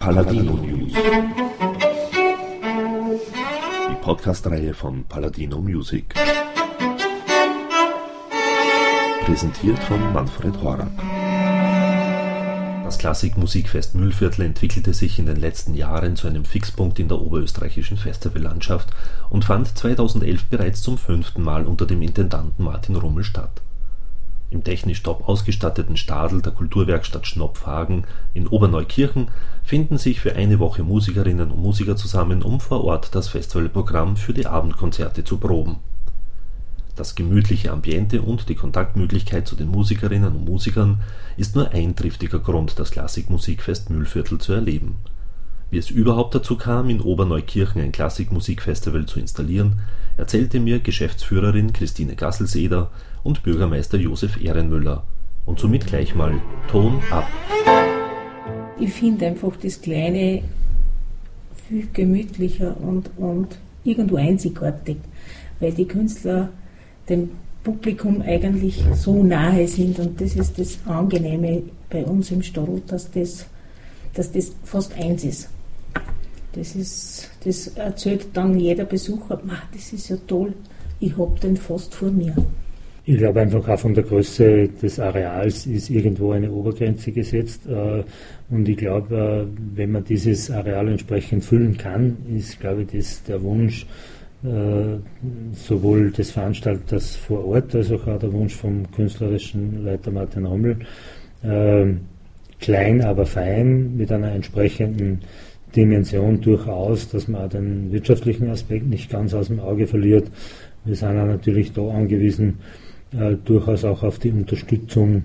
Paladino News. Die Podcast-Reihe von Paladino Music. Präsentiert von Manfred Horak. Das Klassikmusikfest Mühlviertel entwickelte sich in den letzten Jahren zu einem Fixpunkt in der oberösterreichischen Festivallandschaft und fand 2011 bereits zum fünften Mal unter dem Intendanten Martin Rummel statt. Im technisch top ausgestatteten Stadel der Kulturwerkstatt Schnopfhagen in Oberneukirchen finden sich für eine Woche Musikerinnen und Musiker zusammen, um vor Ort das Festivalprogramm für die Abendkonzerte zu proben. Das gemütliche Ambiente und die Kontaktmöglichkeit zu den Musikerinnen und Musikern ist nur ein triftiger Grund, das Klassikmusikfest Mühlviertel zu erleben. Wie es überhaupt dazu kam, in Oberneukirchen ein Klassikmusikfestival zu installieren, erzählte mir Geschäftsführerin Christine Gasselseder und Bürgermeister Josef Ehrenmüller. Und somit gleich mal Ton ab. Ich finde einfach das Kleine viel gemütlicher und, und irgendwo einzigartig, weil die Künstler dem Publikum eigentlich so nahe sind und das ist das Angenehme bei uns im Stadl, dass das, dass das fast eins ist. Das, ist, das erzählt dann jeder Besucher, das ist ja toll, ich habe den fast vor mir. Ich glaube einfach auch von der Größe des Areals ist irgendwo eine Obergrenze gesetzt. Äh, und ich glaube, äh, wenn man dieses Areal entsprechend füllen kann, ist, glaube ich, das der Wunsch äh, sowohl des Veranstalters vor Ort als auch der Wunsch vom künstlerischen Leiter Martin Rommel. Klein, aber fein, mit einer entsprechenden Dimension durchaus, dass man den wirtschaftlichen Aspekt nicht ganz aus dem Auge verliert. Wir sind auch natürlich da angewiesen, äh, durchaus auch auf die Unterstützung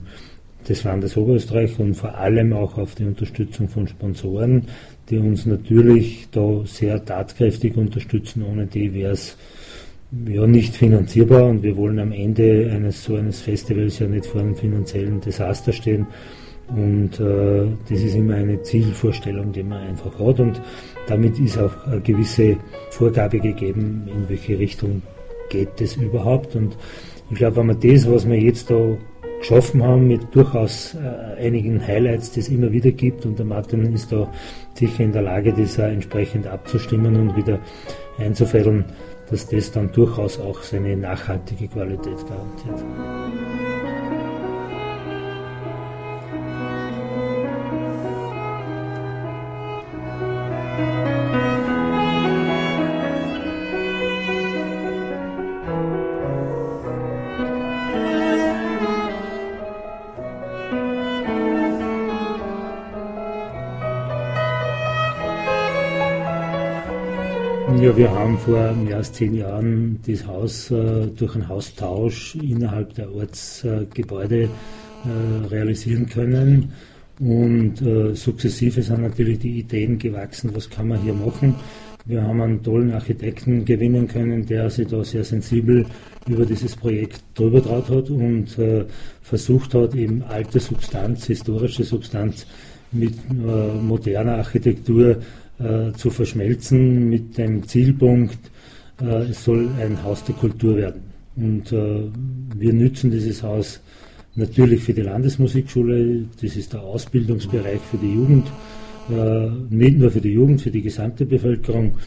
des Landes Oberösterreich und vor allem auch auf die Unterstützung von Sponsoren, die uns natürlich da sehr tatkräftig unterstützen. Ohne die wäre es ja nicht finanzierbar und wir wollen am Ende eines so eines Festivals ja nicht vor einem finanziellen Desaster stehen. Und äh, das ist immer eine Zielvorstellung, die man einfach hat. Und damit ist auch eine gewisse Vorgabe gegeben, in welche Richtung geht es überhaupt. Und ich glaube, wenn wir das, was wir jetzt da geschaffen haben, mit durchaus äh, einigen Highlights, es immer wieder gibt, und der Martin ist da sicher in der Lage, das auch entsprechend abzustimmen und wieder einzufädeln, dass das dann durchaus auch seine nachhaltige Qualität garantiert. Ja, wir haben vor mehr als zehn Jahren das Haus äh, durch einen Haustausch innerhalb der Ortsgebäude äh, realisieren können. Und äh, sukzessive sind natürlich die Ideen gewachsen, was kann man hier machen. Wir haben einen tollen Architekten gewinnen können, der sich da sehr sensibel über dieses Projekt drüber traut hat und äh, versucht hat, eben alte Substanz, historische Substanz mit äh, moderner Architektur zu verschmelzen mit dem Zielpunkt, äh, es soll ein Haus der Kultur werden. Und äh, wir nützen dieses Haus natürlich für die Landesmusikschule, das ist der Ausbildungsbereich für die Jugend, äh, nicht nur für die Jugend, für die gesamte Bevölkerung.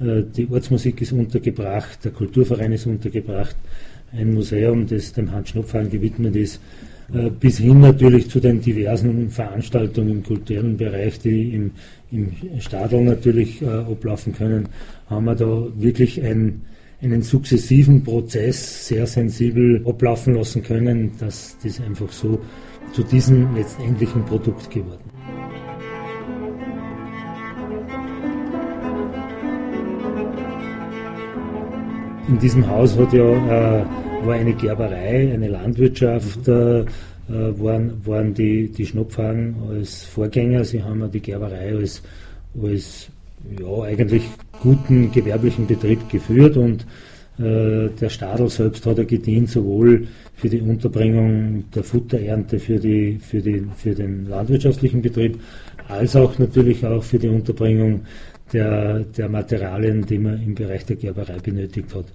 Äh, die Ortsmusik ist untergebracht, der Kulturverein ist untergebracht, ein Museum, das dem Hans Schnupfhahn gewidmet ist, äh, bis hin natürlich zu den diversen Veranstaltungen im kulturellen Bereich, die im, im Stadel natürlich äh, ablaufen können, haben wir da wirklich ein, einen sukzessiven Prozess sehr sensibel ablaufen lassen können, dass das einfach so zu diesem letztendlichen Produkt geworden ist. In diesem Haus hat ja äh, war eine Gerberei, eine Landwirtschaft, äh, äh, waren, waren die, die Schnupfhagen als Vorgänger. Sie haben die Gerberei als, als ja, eigentlich guten gewerblichen Betrieb geführt und äh, der Stadel selbst hat er gedient, sowohl für die Unterbringung der Futterernte für, die, für, die, für den landwirtschaftlichen Betrieb, als auch natürlich auch für die Unterbringung der, der Materialien, die man im Bereich der Gerberei benötigt hat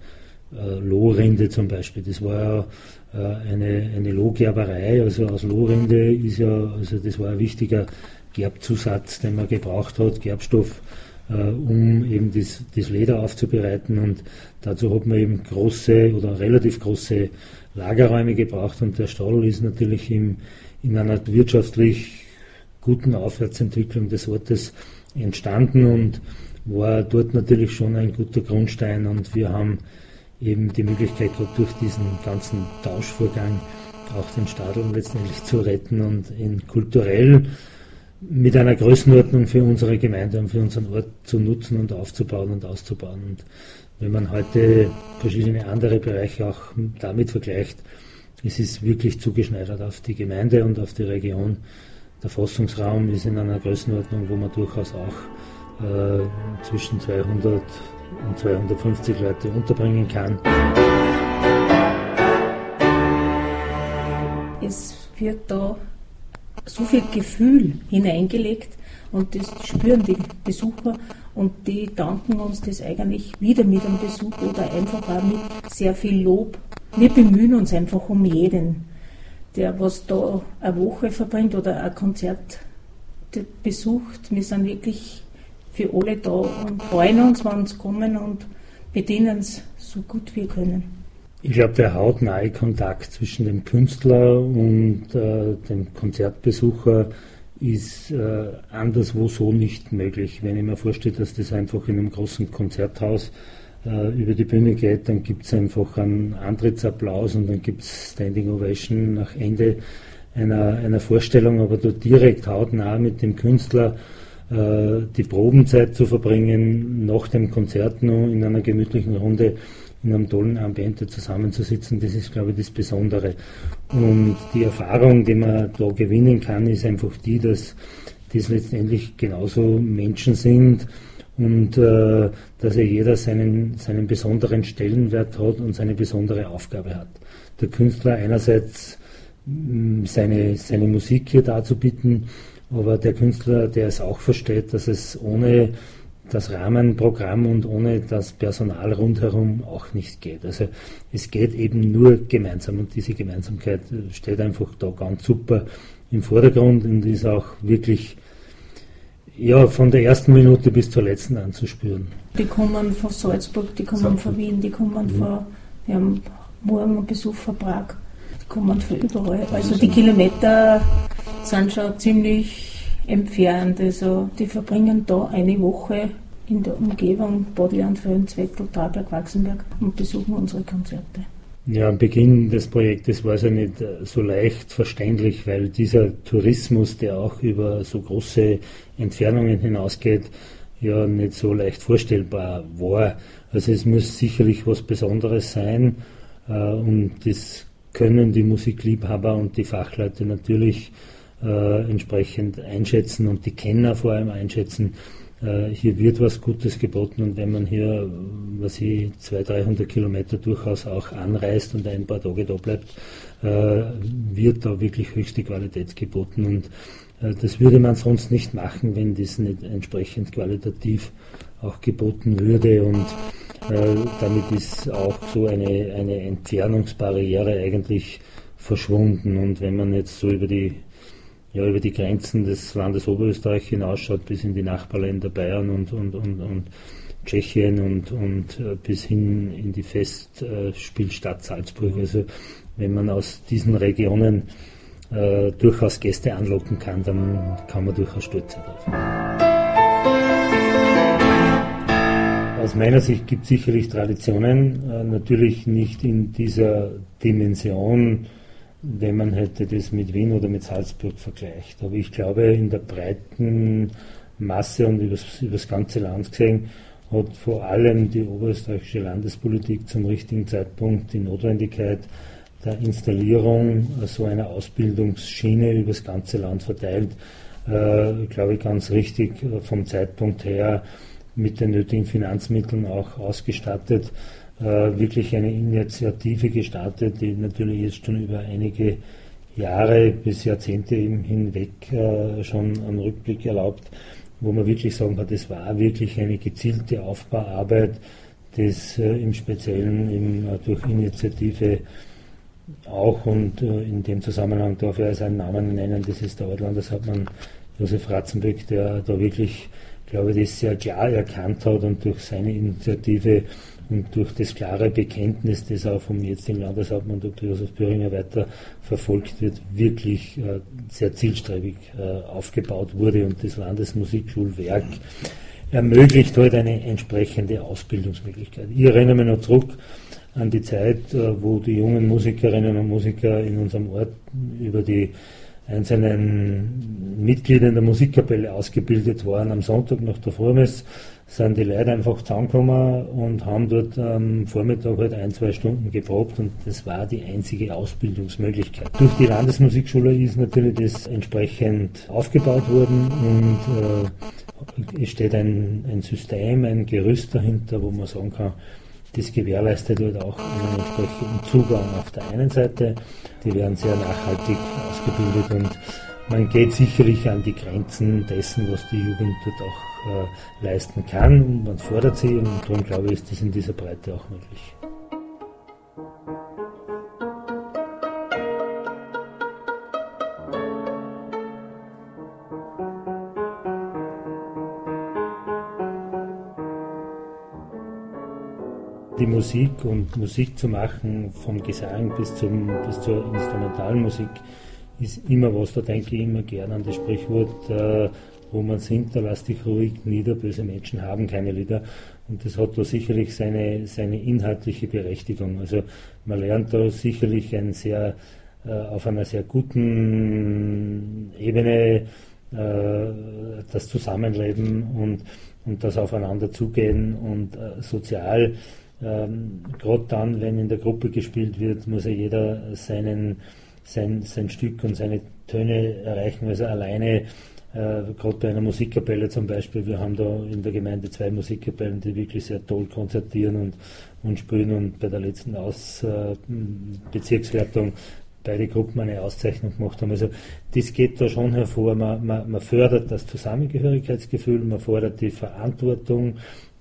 äh, Lohrinde zum Beispiel. Das war ja äh, eine, eine Lohgerberei, also aus Lohrinde ist ja, also das war ein wichtiger, Gerbzusatz, den man gebraucht hat, Gerbstoff, äh, um eben das, das Leder aufzubereiten. Und dazu hat man eben große oder relativ große Lagerräume gebraucht. Und der Stall ist natürlich im, in einer wirtschaftlich guten Aufwärtsentwicklung des Ortes entstanden und war dort natürlich schon ein guter Grundstein. Und wir haben eben die Möglichkeit gehabt, durch diesen ganzen Tauschvorgang auch den Stadel letztendlich zu retten und in kulturell mit einer Größenordnung für unsere Gemeinde und für unseren Ort zu nutzen und aufzubauen und auszubauen. Und wenn man heute verschiedene andere Bereiche auch damit vergleicht, es ist wirklich zugeschneidert auf die Gemeinde und auf die Region. Der Fassungsraum ist in einer Größenordnung, wo man durchaus auch äh, zwischen 200 und 250 Leute unterbringen kann. Es wird da so viel Gefühl hineingelegt und das spüren die Besucher und die danken uns das eigentlich wieder mit einem Besuch oder einfach auch mit sehr viel Lob. Wir bemühen uns einfach um jeden, der was da eine Woche verbringt oder ein Konzert besucht. Wir sind wirklich für alle da und freuen uns, wenn sie kommen und bedienen es so gut wir können. Ich glaube, der hautnahe Kontakt zwischen dem Künstler und äh, dem Konzertbesucher ist äh, anderswo so nicht möglich. Wenn ich mir vorstelle, dass das einfach in einem großen Konzerthaus äh, über die Bühne geht, dann gibt es einfach einen Antrittsapplaus und dann gibt es Standing Ovation nach Ende einer, einer Vorstellung, aber dort direkt hautnah mit dem Künstler die Probenzeit zu verbringen, nach dem Konzert nur in einer gemütlichen Runde in einem tollen Ambiente zusammenzusitzen, das ist, glaube ich, das Besondere. Und die Erfahrung, die man da gewinnen kann, ist einfach die, dass das letztendlich genauso Menschen sind und äh, dass ja jeder seinen, seinen besonderen Stellenwert hat und seine besondere Aufgabe hat. Der Künstler einerseits mh, seine, seine Musik hier darzubieten, aber der Künstler, der es auch versteht, dass es ohne das Rahmenprogramm und ohne das Personal rundherum auch nicht geht. Also es geht eben nur gemeinsam und diese Gemeinsamkeit steht einfach da ganz super im Vordergrund und ist auch wirklich ja, von der ersten Minute bis zur letzten anzuspüren. Die kommen von Salzburg, die kommen Salzburg. von Wien, die kommen mhm. von, wir haben morgen einen Besuch von Prag, die kommen von überall. Also die Kilometer sind schon ziemlich entfernt. Also die verbringen da eine Woche in der Umgebung Bodleian, Föhn-Zwettel, Thalberg, Wachsenberg und besuchen unsere Konzerte. Ja, am Beginn des Projektes war es ja nicht äh, so leicht verständlich, weil dieser Tourismus, der auch über so große Entfernungen hinausgeht, ja nicht so leicht vorstellbar war. Also es muss sicherlich was Besonderes sein äh, und das können die Musikliebhaber und die Fachleute natürlich äh, entsprechend einschätzen und die Kenner vor allem einschätzen. Äh, hier wird was Gutes geboten und wenn man hier, was ich, 200, 300 Kilometer durchaus auch anreist und ein paar Tage da bleibt, äh, wird da wirklich höchste Qualität geboten und äh, das würde man sonst nicht machen, wenn das nicht entsprechend qualitativ auch geboten würde und äh, damit ist auch so eine, eine Entfernungsbarriere eigentlich verschwunden und wenn man jetzt so über die ja, über die Grenzen des Landes Oberösterreich hinausschaut, bis in die Nachbarländer Bayern und, und, und, und Tschechien und, und äh, bis hin in die Festspielstadt Salzburg. Also wenn man aus diesen Regionen äh, durchaus Gäste anlocken kann, dann kann man durchaus stolz sein darauf. Aus meiner Sicht gibt es sicherlich Traditionen, äh, natürlich nicht in dieser Dimension, wenn man hätte das mit Wien oder mit Salzburg vergleicht. Aber ich glaube, in der breiten Masse und übers, übers ganze Land gesehen, hat vor allem die oberösterreichische Landespolitik zum richtigen Zeitpunkt die Notwendigkeit der Installierung so einer Ausbildungsschiene übers ganze Land verteilt, äh, glaube ich, ganz richtig äh, vom Zeitpunkt her mit den nötigen Finanzmitteln auch ausgestattet wirklich eine Initiative gestartet, die natürlich jetzt schon über einige Jahre bis Jahrzehnte hinweg äh, schon einen Rückblick erlaubt, wo man wirklich sagen kann, das war wirklich eine gezielte Aufbauarbeit, das äh, im Speziellen äh, durch Initiative auch und äh, in dem Zusammenhang darf ich als einen Namen nennen, das ist der Ortlandeshauptmann Josef Ratzenbeck, der da wirklich, glaube ich, das sehr klar erkannt hat und durch seine Initiative und durch das klare Bekenntnis, das auch vom jetzigen Landeshauptmann Dr. Josef Böhringer weiter verfolgt wird, wirklich äh, sehr zielstrebig äh, aufgebaut wurde und das Landesmusikschulwerk ermöglicht heute halt eine entsprechende Ausbildungsmöglichkeit. Ich erinnere mich noch zurück an die Zeit, äh, wo die jungen Musikerinnen und Musiker in unserem Ort über die einzelnen Mitglieder in der Musikkapelle ausgebildet waren am Sonntag nach der Vormess sind die Leute einfach zusammengekommen und haben dort am Vormittag halt ein, zwei Stunden geprobt und das war die einzige Ausbildungsmöglichkeit. Durch die Landesmusikschule ist natürlich das entsprechend aufgebaut worden und äh, es steht ein, ein System, ein Gerüst dahinter, wo man sagen kann, das gewährleistet halt auch einen entsprechenden Zugang auf der einen Seite. Die werden sehr nachhaltig ausgebildet und man geht sicherlich an die Grenzen dessen, was die Jugend dort auch äh, leisten kann und man fordert sie und darum glaube ich, ist das in dieser Breite auch möglich. Die Musik und Musik zu machen, vom Gesang bis, zum, bis zur instrumentalen Musik, ist immer was, da denke ich immer gern an das Sprichwort, äh, wo man singt, da lass dich ruhig nieder, böse Menschen haben keine Lieder. Und das hat da sicherlich seine, seine inhaltliche Berechtigung. Also man lernt da sicherlich ein sehr, äh, auf einer sehr guten Ebene äh, das Zusammenleben und, und das Aufeinander zugehen und äh, sozial ähm, Gerade dann, wenn in der Gruppe gespielt wird, muss ja jeder seinen, sein, sein Stück und seine Töne erreichen. Also alleine, äh, gerade bei einer Musikkapelle zum Beispiel, wir haben da in der Gemeinde zwei Musikkapellen, die wirklich sehr toll konzertieren und, und spielen und bei der letzten Aus, äh, Bezirkswertung beide Gruppen eine Auszeichnung gemacht haben. Also das geht da schon hervor. Man, man, man fördert das Zusammengehörigkeitsgefühl, man fordert die Verantwortung,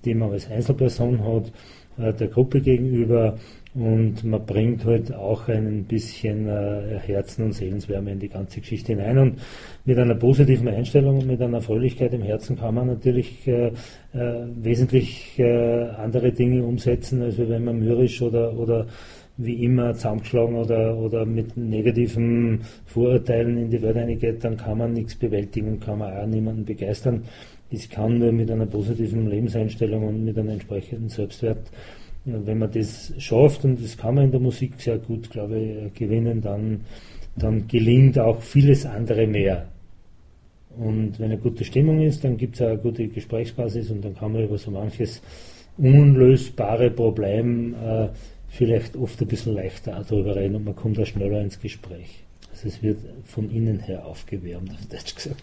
die man als Einzelperson hat der Gruppe gegenüber und man bringt halt auch ein bisschen äh, Herzen und Seelenswärme in die ganze Geschichte hinein. Und mit einer positiven Einstellung und mit einer Fröhlichkeit im Herzen kann man natürlich äh, äh, wesentlich äh, andere Dinge umsetzen, als wenn man mürrisch oder, oder wie immer zusammengeschlagen oder, oder mit negativen Vorurteilen in die Welt reingeht, dann kann man nichts bewältigen und kann man auch niemanden begeistern. Es kann nur mit einer positiven Lebenseinstellung und mit einem entsprechenden Selbstwert, wenn man das schafft, und das kann man in der Musik sehr gut, glaube ich, gewinnen, dann, dann gelingt auch vieles andere mehr. Und wenn eine gute Stimmung ist, dann gibt es eine gute Gesprächsbasis und dann kann man über so manches unlösbare Problem äh, vielleicht oft ein bisschen leichter darüber reden und man kommt da schneller ins Gespräch. Also es wird von innen her aufgewärmt, auf Deutsch gesagt.